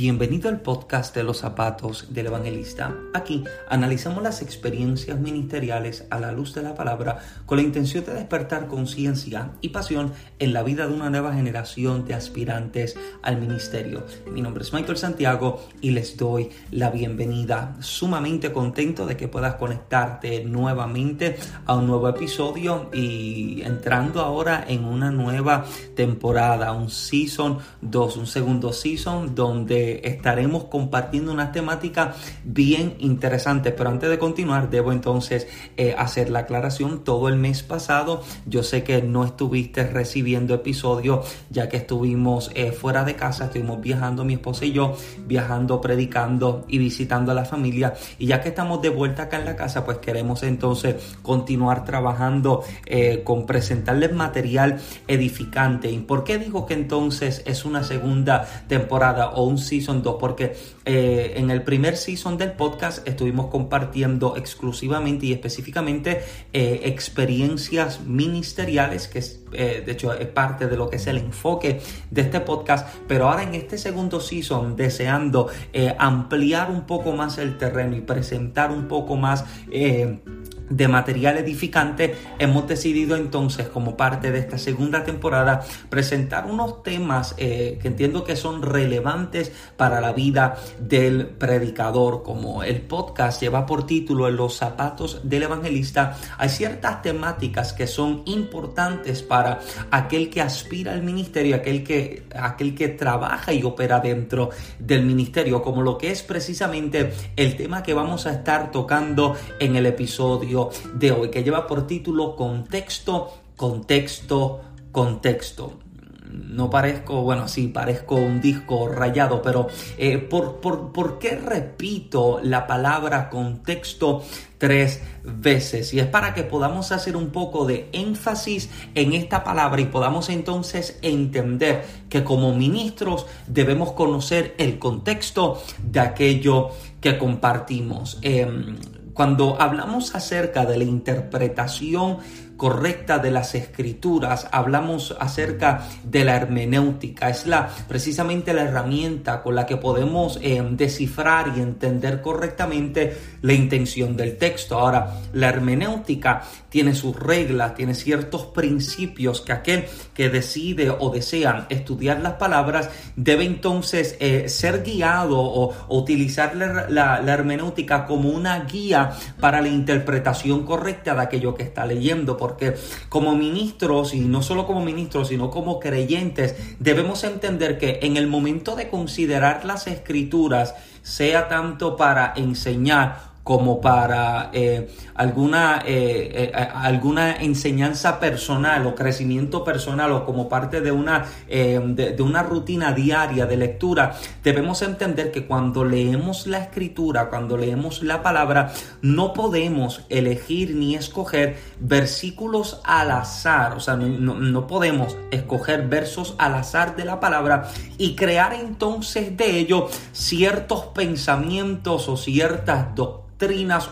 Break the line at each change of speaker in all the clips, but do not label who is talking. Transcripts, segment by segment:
Bienvenido al podcast de los zapatos del evangelista. Aquí analizamos las experiencias ministeriales a la luz de la palabra con la intención de despertar conciencia y pasión en la vida de una nueva generación de aspirantes al ministerio. Mi nombre es Michael Santiago y les doy la bienvenida. Sumamente contento de que puedas conectarte nuevamente a un nuevo episodio y entrando ahora en una nueva temporada, un season 2, un segundo season donde estaremos compartiendo una temática bien interesante. Pero antes de continuar, debo entonces eh, hacer la aclaración. Todo el mes pasado, yo sé que no estuviste recibiendo episodios ya que estuvimos eh, fuera de casa, estuvimos viajando mi esposa y yo, viajando, predicando y visitando a la familia. Y ya que estamos de vuelta acá en la casa, pues queremos entonces continuar trabajando eh, con presentarles material edificante. ¿Y por qué digo que entonces es una segunda temporada o un Season 2 porque eh, en el primer season del podcast estuvimos compartiendo exclusivamente y específicamente eh, experiencias ministeriales, que es, eh, de hecho es parte de lo que es el enfoque de este podcast, pero ahora en este segundo season deseando ampliar un poco más el terreno y presentar un poco más de material edificante, hemos decidido entonces, como parte de esta segunda temporada, presentar unos temas que entiendo que son relevantes para la vida del predicador. Como el podcast lleva por título los zapatos del evangelista, hay ciertas temáticas que son importantes para aquel que aspira al ministerio, aquel que, aquel que trabaja y opera dentro del ministerio, como lo que es precisamente el tema que vamos a estar tocando en el episodio de hoy, que lleva por título Contexto, Contexto, Contexto no parezco, bueno, sí, parezco un disco rayado, pero eh, ¿por, por, qué repito la palabra contexto tres veces? Y es para que podamos hacer un poco de énfasis en esta palabra y podamos entonces entender que como ministros debemos conocer el contexto de aquello que compartimos. Em, cuando hablamos acerca de la interpretación correcta de las escrituras, hablamos acerca de la hermenéutica, es la precisamente la herramienta con la que podemos eh, descifrar y entender correctamente la intención del texto. Ahora, la hermenéutica tiene sus reglas, tiene ciertos principios que aquel que decide o desea estudiar las palabras debe entonces eh, ser guiado o, utilizar la, la hermenéutica como una guía para la interpretación correcta de aquello que está leyendo porque como ministros, y no solo como ministros, sino como creyentes, debemos entender que en el momento de considerar las escrituras, sea tanto para enseñar como para eh, alguna, eh, eh, alguna enseñanza personal o crecimiento personal o como parte de una, de, una rutina diaria de lectura, debemos entender que cuando leemos la escritura, cuando leemos la palabra, no podemos elegir ni escoger versículos al azar, o sea, no, no podemos escoger versos al azar de la palabra y crear entonces de ello ciertos pensamientos o ciertas doctrinas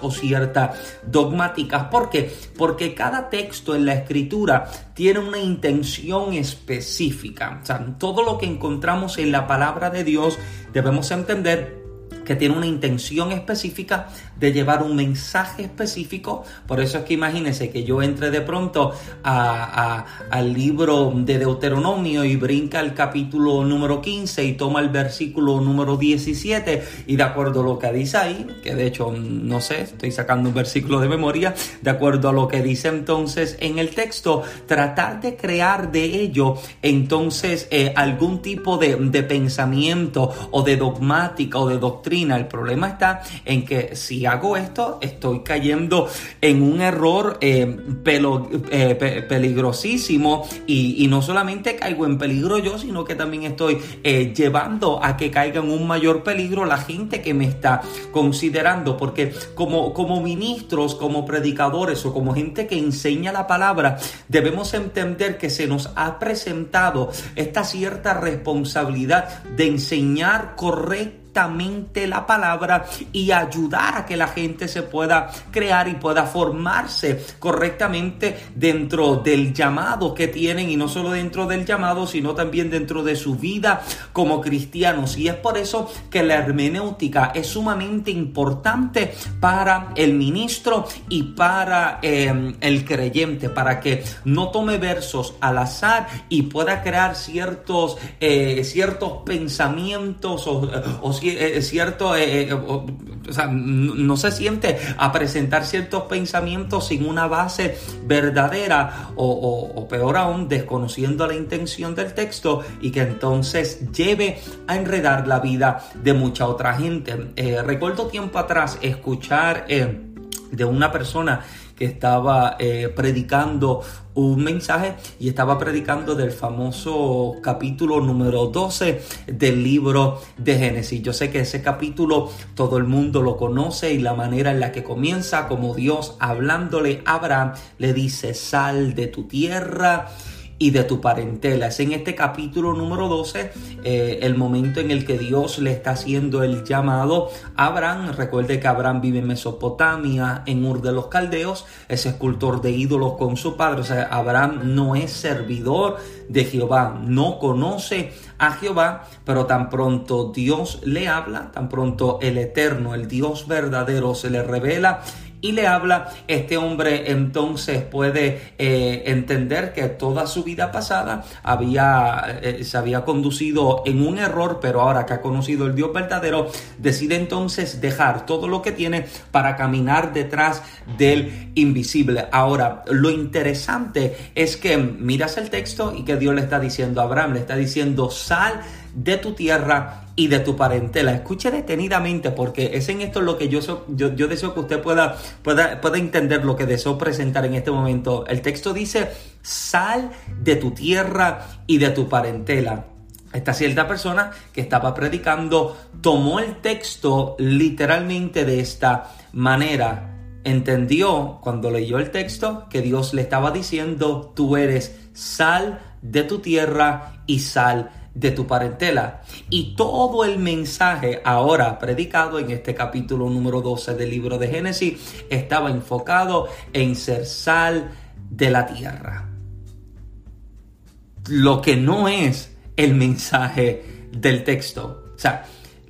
o ciertas dogmáticas. Porque cada texto en la escritura tiene una intención específica. Todo lo que encontramos en la palabra de Dios debemos entender que tiene una intención específica de llevar un mensaje específico. Por eso es que imagínense que yo entre de pronto al libro de Deuteronomio y brinca el capítulo número 15 y toma el versículo número 17 y de acuerdo a lo que dice ahí, que de hecho no sé, estoy sacando un versículo de memoria, de acuerdo a lo que dice entonces en el texto, tratar de crear de ello entonces eh, algún tipo de, de pensamiento o de dogmática o de doctrina el problema está en que si hago esto, estoy cayendo en un error eh, eh, peligrosísimo y, no solamente caigo en peligro yo, sino que también estoy eh, llevando a que caiga en un mayor peligro la gente que me está considerando, porque como, como ministros, como predicadores o como gente que enseña la palabra, debemos entender que se nos ha presentado esta cierta responsabilidad de enseñar correctamente la palabra y ayudar a que la gente se pueda crear y pueda formarse correctamente dentro del llamado que tienen y no solo dentro del llamado, sino también dentro de su vida como cristianos. Y es por eso que la hermenéutica es sumamente importante para el ministro y para eh, el creyente, para que no tome versos al azar y pueda crear ciertos, eh, ciertos pensamientos o, eh, cierto, o, sea, no se siente a presentar ciertos pensamientos sin una base verdadera o, peor aún desconociendo la intención del texto y que entonces lleve a enredar la vida de mucha otra gente. recuerdo tiempo atrás escuchar de una persona que estaba eh, predicando un mensaje y estaba predicando del famoso capítulo número 12 del libro de Génesis. Yo sé que ese capítulo todo el mundo lo conoce y la manera en la que comienza, como Dios hablándole a Abraham, le dice, sal de tu tierra y de tu parentela. Es en este capítulo número 12 eh, el momento en el que Dios le está haciendo el llamado a Abraham. Recuerde que Abraham vive en Mesopotamia, en Ur de los Caldeos, es escultor de ídolos con su padre. O sea, Abraham no es servidor de Jehová, no conoce a Jehová, pero tan pronto Dios le habla, tan pronto el eterno, el Dios verdadero se le revela y le habla, este hombre entonces puede eh, entender que toda su vida pasada había, eh, se había conducido en un error, pero ahora que ha conocido el Dios verdadero, decide entonces dejar todo lo que tiene para caminar detrás del invisible. Ahora, lo interesante es que miras el texto y que Dios le está diciendo a Abraham, le está diciendo, sal de tu tierra y de tu parentela. Escuche detenidamente porque es en esto lo que yo, yo, yo, deseo que usted pueda, pueda, pueda entender lo que deseo presentar en este momento. El texto dice, sal de tu tierra y de tu parentela. Esta cierta persona que estaba predicando tomó el texto literalmente de esta manera. Entendió cuando leyó el texto que Dios le estaba diciendo, tú eres sal de tu tierra y sal de tu parentela. Y todo el mensaje ahora predicado en este capítulo número 12 del libro de Génesis estaba enfocado en ser sal de la tierra. Lo que no es el mensaje del texto. O sea,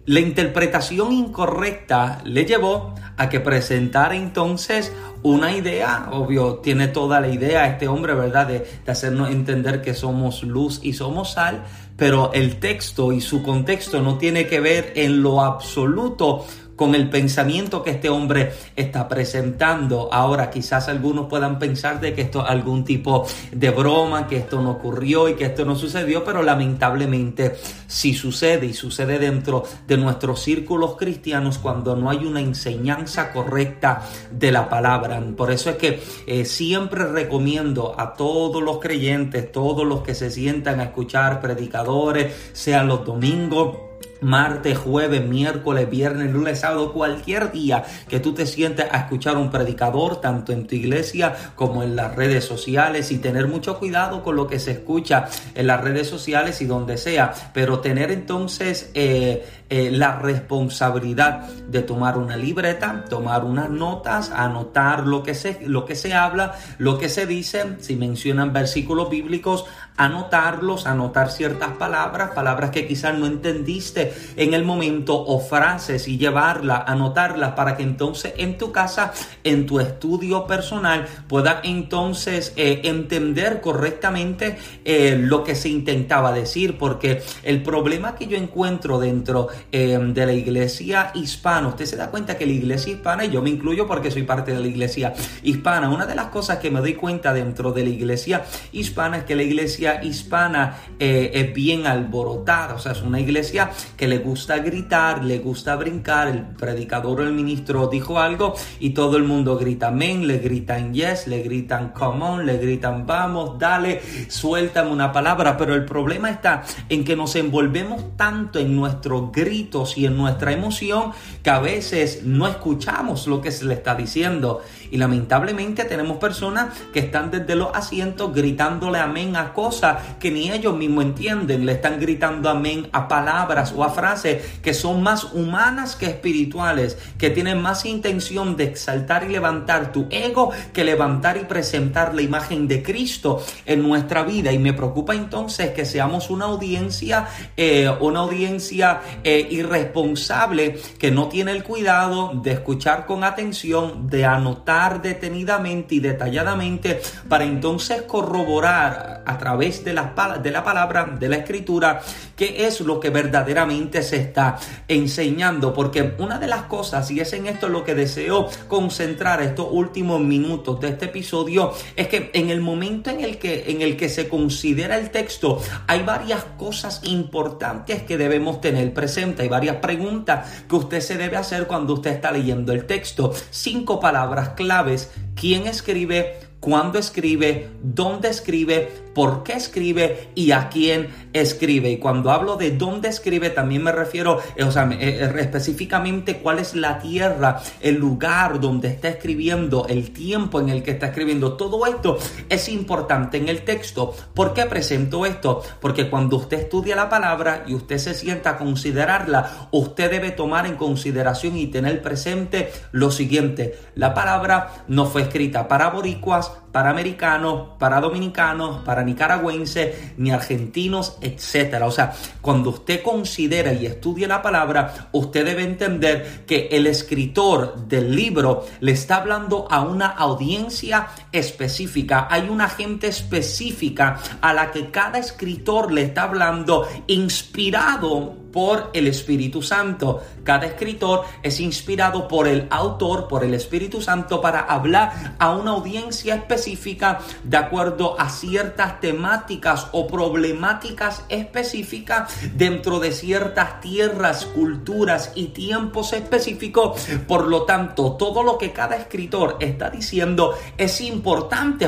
la interpretación incorrecta le llevó a que presentara entonces una idea, obvio, tiene toda la idea este hombre, ¿verdad? De, de, hacernos entender que somos luz y somos sal, pero el texto y su contexto no tiene que ver en lo absoluto con el pensamiento que este hombre está presentando. Ahora quizás algunos puedan pensar de que esto es algún tipo de broma, que esto no ocurrió y que esto no sucedió, pero lamentablemente sí sucede y sucede dentro de nuestros círculos cristianos cuando no hay una enseñanza correcta de la palabra. Por eso es que eh, siempre recomiendo a todos los creyentes, todos los que se sientan a escuchar predicadores, sean los domingos, martes, jueves, miércoles, viernes, lunes, sábado, cualquier día que tú te sientes a escuchar un predicador, tanto en tu iglesia como en las redes sociales, y tener mucho cuidado con lo que se escucha en las redes sociales y donde sea, pero tener entonces eh, eh, la responsabilidad de tomar una libreta, tomar unas notas, anotar lo que se, lo que se habla, lo que se dice, si mencionan versículos bíblicos, anotarlos, anotar ciertas palabras, palabras que quizás no entendiste en el momento o frases y llevarlas, anotarlas para que entonces en tu casa, en tu estudio personal, puedas entonces eh, entender correctamente eh, lo que se intentaba decir, porque el problema que yo encuentro dentro Em, de la iglesia hispana. Usted se da cuenta que la iglesia hispana, y yo me incluyo porque soy parte de la iglesia hispana, una de las cosas que me doy cuenta dentro de la iglesia hispana es que la iglesia hispana eh, es bien alborotada, o sea, es una iglesia que le gusta gritar, le gusta brincar, el predicador o el ministro dijo algo y todo el mundo grita amén, le gritan yes, le gritan come on, le gritan vamos, dale, suéltame una palabra, pero el problema está en que nos envolvemos tanto en nuestro grito y en nuestra emoción que a veces no escuchamos lo que se le está diciendo. Y lamentablemente tenemos personas que están desde los asientos gritándole amén a cosas que ni ellos mismos entienden. Le están gritando amén a palabras o a frases que son más humanas que espirituales, que tienen más intención de exaltar y levantar tu ego que levantar y presentar la imagen de Cristo en nuestra vida. Y me preocupa entonces que seamos una audiencia, eh, una audiencia eh, irresponsable que no tiene el cuidado de escuchar con atención, de anotar detenidamente y detalladamente para entonces corroborar a través de la, de la palabra, de la escritura, qué es lo que verdaderamente se está enseñando. Porque una de las cosas, y es en esto lo que deseo concentrar estos últimos minutos de este episodio, es que en el momento en el que, en el que se considera el texto, hay varias cosas importantes que debemos tener presente, hay varias preguntas que usted se debe hacer cuando usted está leyendo el texto. Cinco palabras claves. ¿Quién escribe? ¿Cuándo escribe? ¿Dónde escribe? Por qué escribe y a quién escribe. Y cuando hablo de dónde escribe, también me refiero, eh, o sea, eh, eh, específicamente cuál es la tierra, el lugar donde está escribiendo, el tiempo en el que está escribiendo. Todo esto es importante en el texto. ¿Por qué presento esto? Porque cuando usted estudia la palabra y usted se sienta a considerarla, usted debe tomar en consideración y tener presente lo siguiente. La palabra no fue escrita para boricuas, para americanos, para dominicanos, para nicaragüenses, ni argentinos, etcétera. O sea, cuando usted considera y estudia la palabra, usted debe entender que el escritor del libro le está hablando a una audiencia específica. Hay una gente específica a la que cada escritor le está hablando inspirado por el Espíritu Santo. Cada escritor es inspirado por el autor, por el Espíritu Santo, para hablar a una audiencia específica de acuerdo a ciertas temáticas o problemáticas específicas dentro de ciertas tierras, culturas y tiempos específicos. Por lo tanto, todo lo que cada escritor está diciendo es importante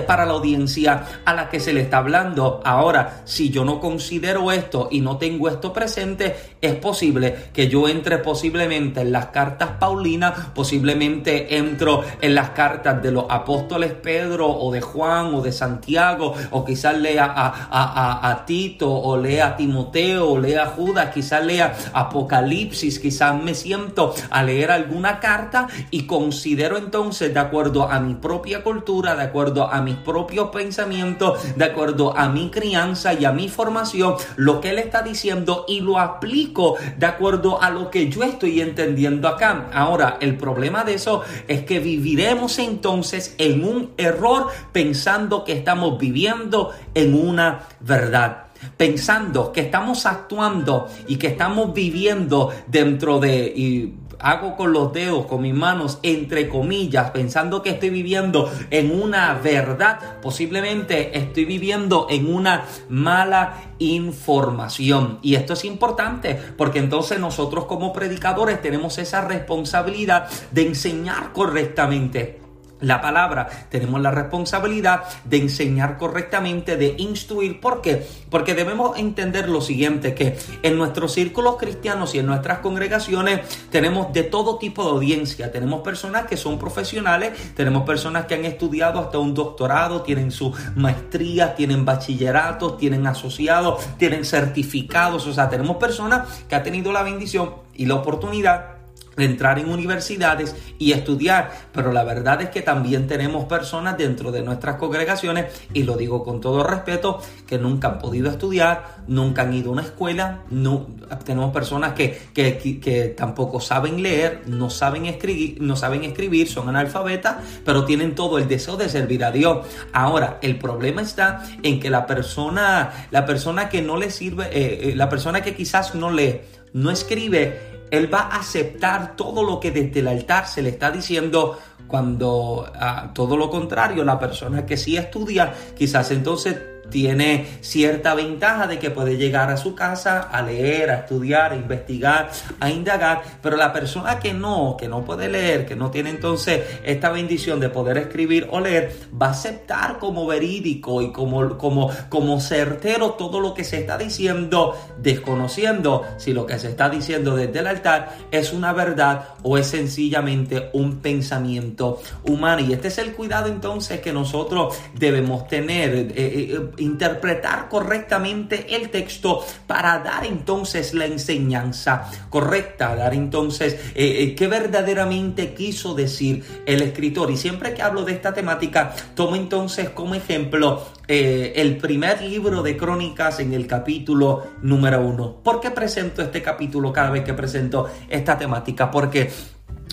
para la audiencia a la que se le está hablando. Ahora, si yo no considero esto y no tengo esto presente, es posible que yo entre posiblemente en las cartas Paulinas, posiblemente entro en las cartas de los apóstoles Pedro o de Juan o de Santiago, o quizás lea a, a, Tito o lea a Timoteo o lea a Judas, quizás lea Apocalipsis, quizás me siento a leer alguna carta y considero entonces de acuerdo a mi propia cultura, de acuerdo a mis propios pensamientos, de acuerdo a mi crianza y a mi formación, lo que él está diciendo y lo aplico de acuerdo a lo que yo estoy entendiendo acá. Ahora, el problema de eso es que viviremos entonces en un error pensando que estamos viviendo en una verdad pensando que estamos actuando y que estamos viviendo dentro de, hago con los dedos, con mis manos, entre comillas, pensando que estoy viviendo en una verdad, posiblemente estoy viviendo en una mala información. Y esto es importante porque entonces nosotros como predicadores tenemos esa responsabilidad de enseñar correctamente la palabra, tenemos la responsabilidad de enseñar correctamente, de instruir. ¿Por qué? Porque debemos entender lo siguiente, que en nuestros círculos cristianos y en nuestras congregaciones tenemos de todo tipo de audiencia. Tenemos personas que son profesionales, tenemos personas que han estudiado hasta un doctorado, tienen su maestría, tienen bachilleratos, tienen asociados, tienen certificados. O sea, tenemos personas que han tenido la bendición y la oportunidad entrar en universidades y estudiar, pero la verdad es que también tenemos personas dentro de nuestras congregaciones, y lo digo con todo respeto, que nunca han podido estudiar, nunca han ido a una escuela, no, tenemos personas que, que, tampoco saben leer, no saben escribir, no saben escribir, son analfabetas, pero tienen todo el deseo de servir a Dios. Ahora, el problema está en que la persona, la persona que no le sirve, eh, eh, la persona que quizás no lee, no escribe, él va a aceptar todo lo que desde el altar se le está diciendo cuando a todo lo contrario, la persona que sí estudia, quizás entonces tiene cierta ventaja de que puede llegar a su casa a leer, a estudiar, a investigar, a indagar, pero la persona que no, que no puede leer, que no tiene entonces esta bendición de poder escribir o leer, va a aceptar como verídico y como, como, como certero todo lo que se está diciendo, desconociendo si lo que se está diciendo desde el altar es una verdad o es sencillamente un pensamiento humano. Y este es el cuidado entonces que nosotros debemos tener. Eh, eh, interpretar correctamente el texto para dar entonces la enseñanza correcta, dar entonces eh, eh, qué verdaderamente quiso decir el escritor. Y siempre que hablo de esta temática, tomo entonces como ejemplo eh, el primer libro de crónicas en el capítulo número uno. ¿Por qué presento este capítulo cada vez que presento esta temática? Porque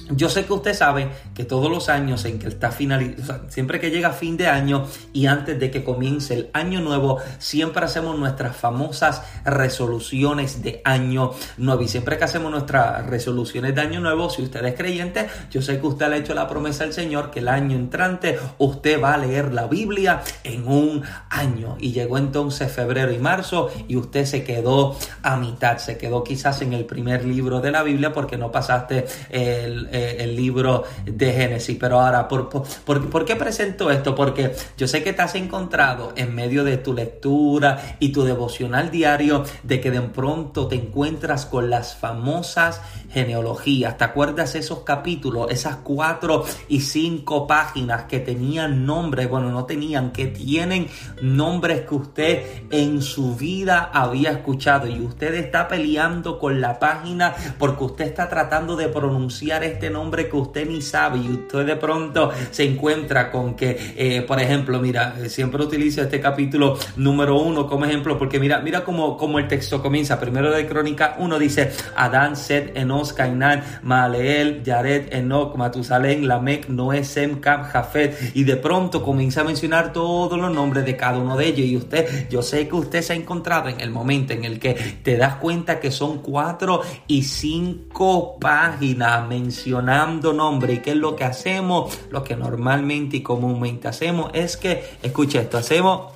yo sé que usted sabe que todos los años en que está finalizando, siempre que llega fin de año y antes de que comience el año nuevo, siempre hacemos nuestras famosas resoluciones de año nuevo. Y siempre que hacemos nuestras resoluciones de año nuevo, si usted es creyente, yo sé que usted le ha hecho la promesa al Señor que el año entrante usted va a leer la Biblia en un año. Y llegó entonces febrero y marzo y usted se quedó a mitad, se quedó quizás en el primer libro de la Biblia porque no pasaste el eh, el libro de Génesis. Pero ahora, ¿por, por, qué presento esto? Porque yo sé que te has encontrado en medio de tu lectura y tu devocional diario de que de pronto te encuentras con las famosas genealogías. ¿Te acuerdas esos capítulos, esas cuatro y cinco páginas que tenían nombres? Bueno, no tenían, que tienen nombres que usted en su vida había escuchado y usted está peleando con la página porque usted está tratando de pronunciar este nombre que usted ni sabe y usted de pronto se encuentra con que, eh, por ejemplo, mira, eh, siempre utilizo este capítulo número uno como ejemplo porque mira, mira cómo, cómo el texto comienza. Primero de Crónica uno dice Adán, Seth, Enos, Cainán, Maleel, Yared, Enoch, Matusalén, Lamec, Noé, Sem, Cam, Jafet. Y de pronto comienza a mencionar todos los nombres de cada uno de ellos. Y usted, yo sé que usted se ha encontrado en el momento en el que te das cuenta que son cuatro y cinco páginas mencionadas nombre. ¿Y qué es lo que hacemos? Lo que normalmente y comúnmente hacemos es que, escucha esto, hacemos,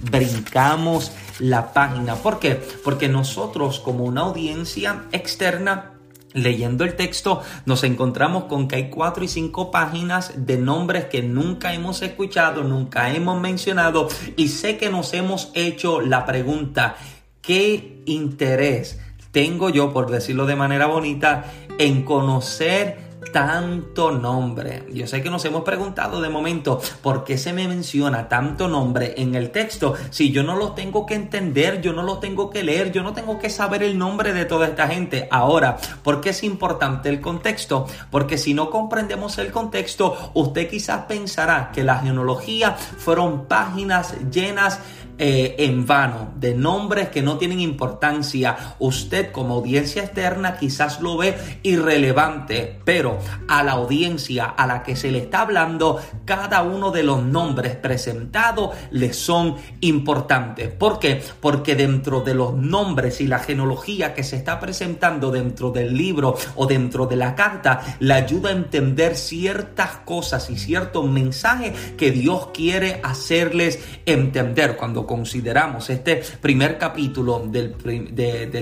brincamos la página. ¿Por qué? Porque nosotros como una audiencia externa Leyendo el texto nos encontramos con que hay cuatro y cinco páginas de nombres que nunca hemos escuchado, nunca hemos mencionado y sé que nos hemos hecho la pregunta, ¿qué interés tengo yo, por decirlo de manera bonita, en conocer tanto nombre. Yo sé que nos hemos preguntado de momento por qué se me menciona tanto nombre en el texto si yo no lo tengo que entender, yo no lo tengo que leer, yo no tengo que saber el nombre de toda esta gente. Ahora, ¿por qué es importante el contexto? Porque si no comprendemos el contexto, usted quizás pensará que la genealogía fueron páginas llenas eh, en vano, de nombres que no tienen importancia. Usted como audiencia externa quizás lo ve irrelevante, pero a la audiencia a la que se le está hablando, cada uno de los nombres presentados le son importantes. ¿Por qué? Porque dentro de los nombres y la genealogía que se está presentando dentro del libro o dentro de la carta, le ayuda a entender ciertas cosas y ciertos mensajes que Dios quiere hacerles entender. Cuando consideramos este primer capítulo del,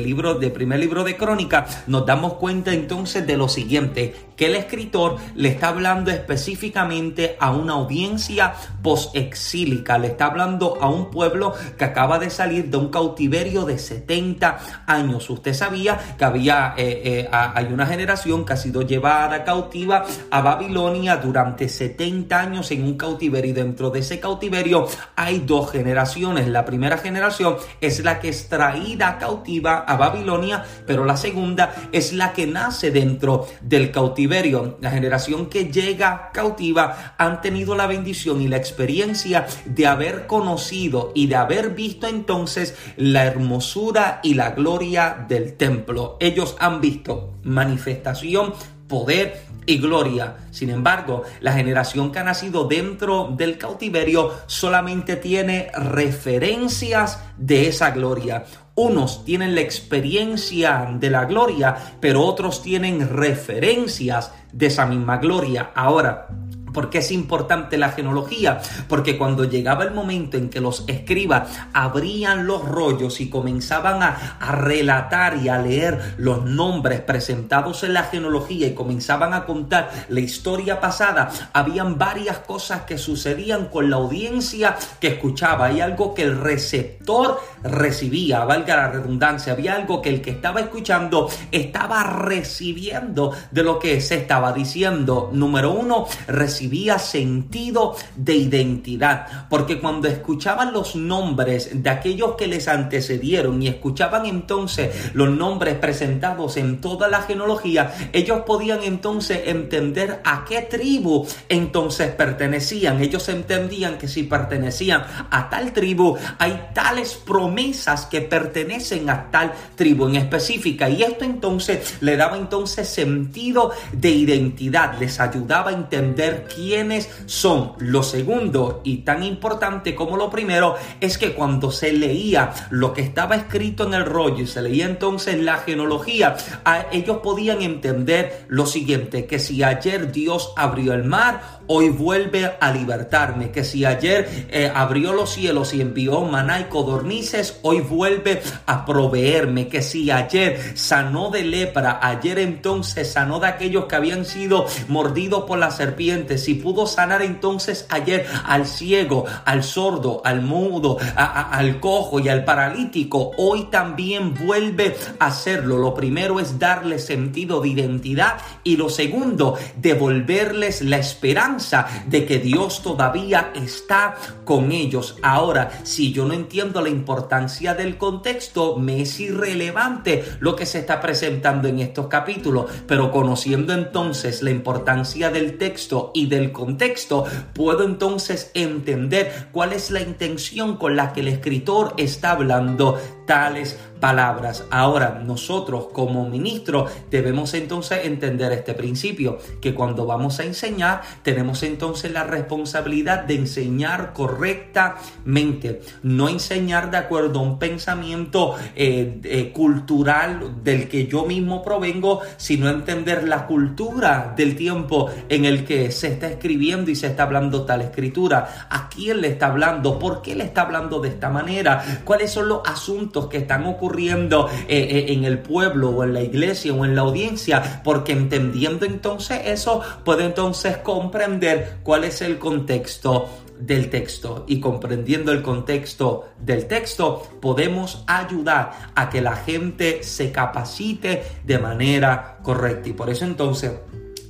libro, del primer libro de Crónica, nos damos cuenta entonces de lo siguiente, que el escritor le está hablando específicamente a una audiencia post-exílica, le está hablando a un pueblo que acaba de salir de un cautiverio de 70 años. Usted sabía que había, eh, eh, hay una generación que ha sido llevada cautiva a Babilonia durante 70 años en un cautiverio y dentro de ese cautiverio hay dos generaciones la primera generación es la que es traída cautiva a Babilonia, pero la segunda es la que nace dentro del cautiverio. La generación que llega cautiva han tenido la bendición y la experiencia de haber conocido y de haber visto entonces la hermosura y la gloria del templo. Ellos han visto manifestación poder y gloria. Sin embargo, la generación que ha nacido dentro del cautiverio solamente tiene referencias de esa gloria. Unos tienen la experiencia de la gloria, pero otros tienen referencias de esa misma gloria. Ahora, ¿Por qué es importante la genealogía? Porque cuando llegaba el momento en que los escribas abrían los rollos y comenzaban a, a, relatar y a leer los nombres presentados en la genealogía y comenzaban a contar la historia pasada, habían varias cosas que sucedían con la audiencia que escuchaba. Hay algo que el receptor recibía, valga la redundancia, había algo que el que estaba escuchando estaba recibiendo de lo que se estaba diciendo. Número uno, recibía recibía sentido de identidad, porque cuando escuchaban los nombres de aquellos que les antecedieron y escuchaban entonces los nombres presentados en toda la genealogía, ellos podían entonces entender a qué tribu entonces pertenecían. Ellos entendían que si pertenecían a tal tribu, hay tales promesas que pertenecen a tal tribu en específica. Y esto entonces le daba entonces sentido de identidad, les ayudaba a entender quiénes son. Lo segundo y tan importante como lo primero es que cuando se leía lo que estaba escrito en el rollo y se leía entonces la genealogía, ellos podían entender lo siguiente, que si ayer Dios abrió el mar, hoy vuelve a libertarme. Que si ayer eh, abrió los cielos y envió maná y codornices, hoy vuelve a proveerme. Que si ayer sanó de lepra, ayer entonces sanó de aquellos que habían sido mordidos por las serpientes. Si pudo sanar entonces ayer al ciego, al sordo, al mudo, al cojo y al paralítico, hoy también vuelve a hacerlo. Lo primero es darle sentido de identidad y lo segundo, devolverles la esperanza de que Dios todavía está con ellos. Ahora, si yo no entiendo la importancia del contexto, me es irrelevante lo que se está presentando en estos capítulos, pero conociendo entonces la importancia del texto y del contexto, puedo entonces entender cuál es la intención con la que el escritor está hablando tales palabras. Ahora, nosotros como ministros debemos entonces entender este principio, que cuando vamos a enseñar, tenemos entonces la responsabilidad de enseñar correctamente, no enseñar de acuerdo a un pensamiento eh, eh, cultural del que yo mismo provengo, sino entender la cultura del tiempo en el que se está escribiendo y se está hablando tal escritura. ¿A quién le está hablando? ¿Por qué le está hablando de esta manera? ¿Cuáles son los asuntos que están ocurriendo eh, eh, en el pueblo o en la iglesia o en la audiencia, porque entendiendo entonces eso, puede entonces comprender cuál es el contexto del texto. Y comprendiendo el contexto del texto podemos ayudar a que la gente se capacite de manera correcta. Y por eso entonces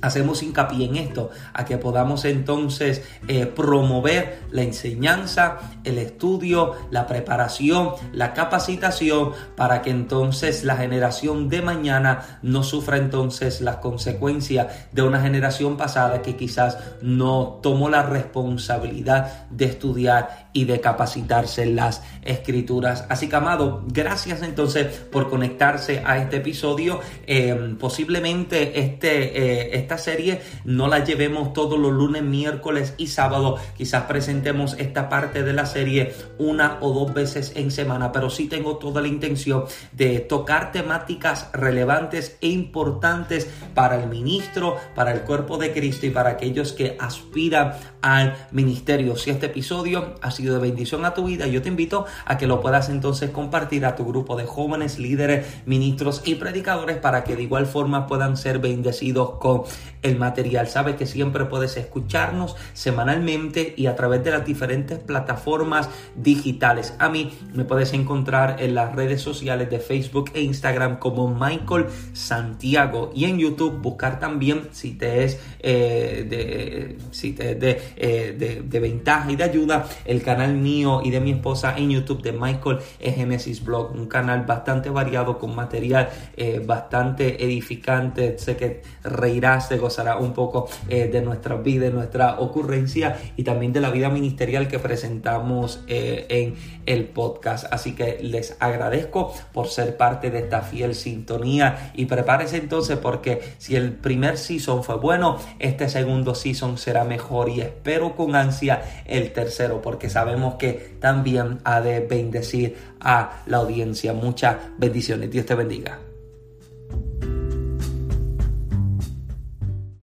hacemos hincapié en esto, a que podamos entonces eh, promover la enseñanza, el estudio, la preparación, la capacitación, para que entonces la generación de mañana no sufra entonces las consecuencias de una generación pasada que quizás no tomó la responsabilidad de estudiar y de capacitarse en las escrituras. Así que amado, gracias entonces por conectarse a este episodio. Eh, posiblemente este, eh, serie no la llevemos todos los lunes, miércoles y sábado. Quizás presentemos esta parte de la serie una o dos veces en semana, pero sí tengo toda la intención de tocar temáticas relevantes e importantes para el ministro, para el cuerpo de Cristo y para aquellos que aspiran al ministerio. Si este episodio ha sido de bendición a tu vida, yo te invito a que lo puedas entonces compartir a tu grupo de jóvenes, líderes, ministros y predicadores para que de igual forma puedan ser bendecidos con el material. Sabes que siempre puedes escucharnos semanalmente y a través de las diferentes plataformas digitales. A mí me puedes encontrar en las redes sociales de Facebook e Instagram como Michael Santiago y en YouTube buscar también si te es eh, de, si te eh, de, de, ventaja y de ayuda el canal mío y de mi esposa en YouTube de Michael e Genesis Blog, un canal bastante variado con material eh, bastante edificante. Sé que reirás, de gozará un poco eh, de nuestra vida, de nuestra ocurrencia y también de la vida ministerial que presentamos eh, en el podcast. Así que les agradezco por ser parte de esta fiel sintonía y prepárese entonces porque si el primer season fue bueno, este segundo season será mejor y espero con ansia el tercero porque sabemos que también ha de bendecir a la audiencia. Muchas bendiciones. Dios te bendiga.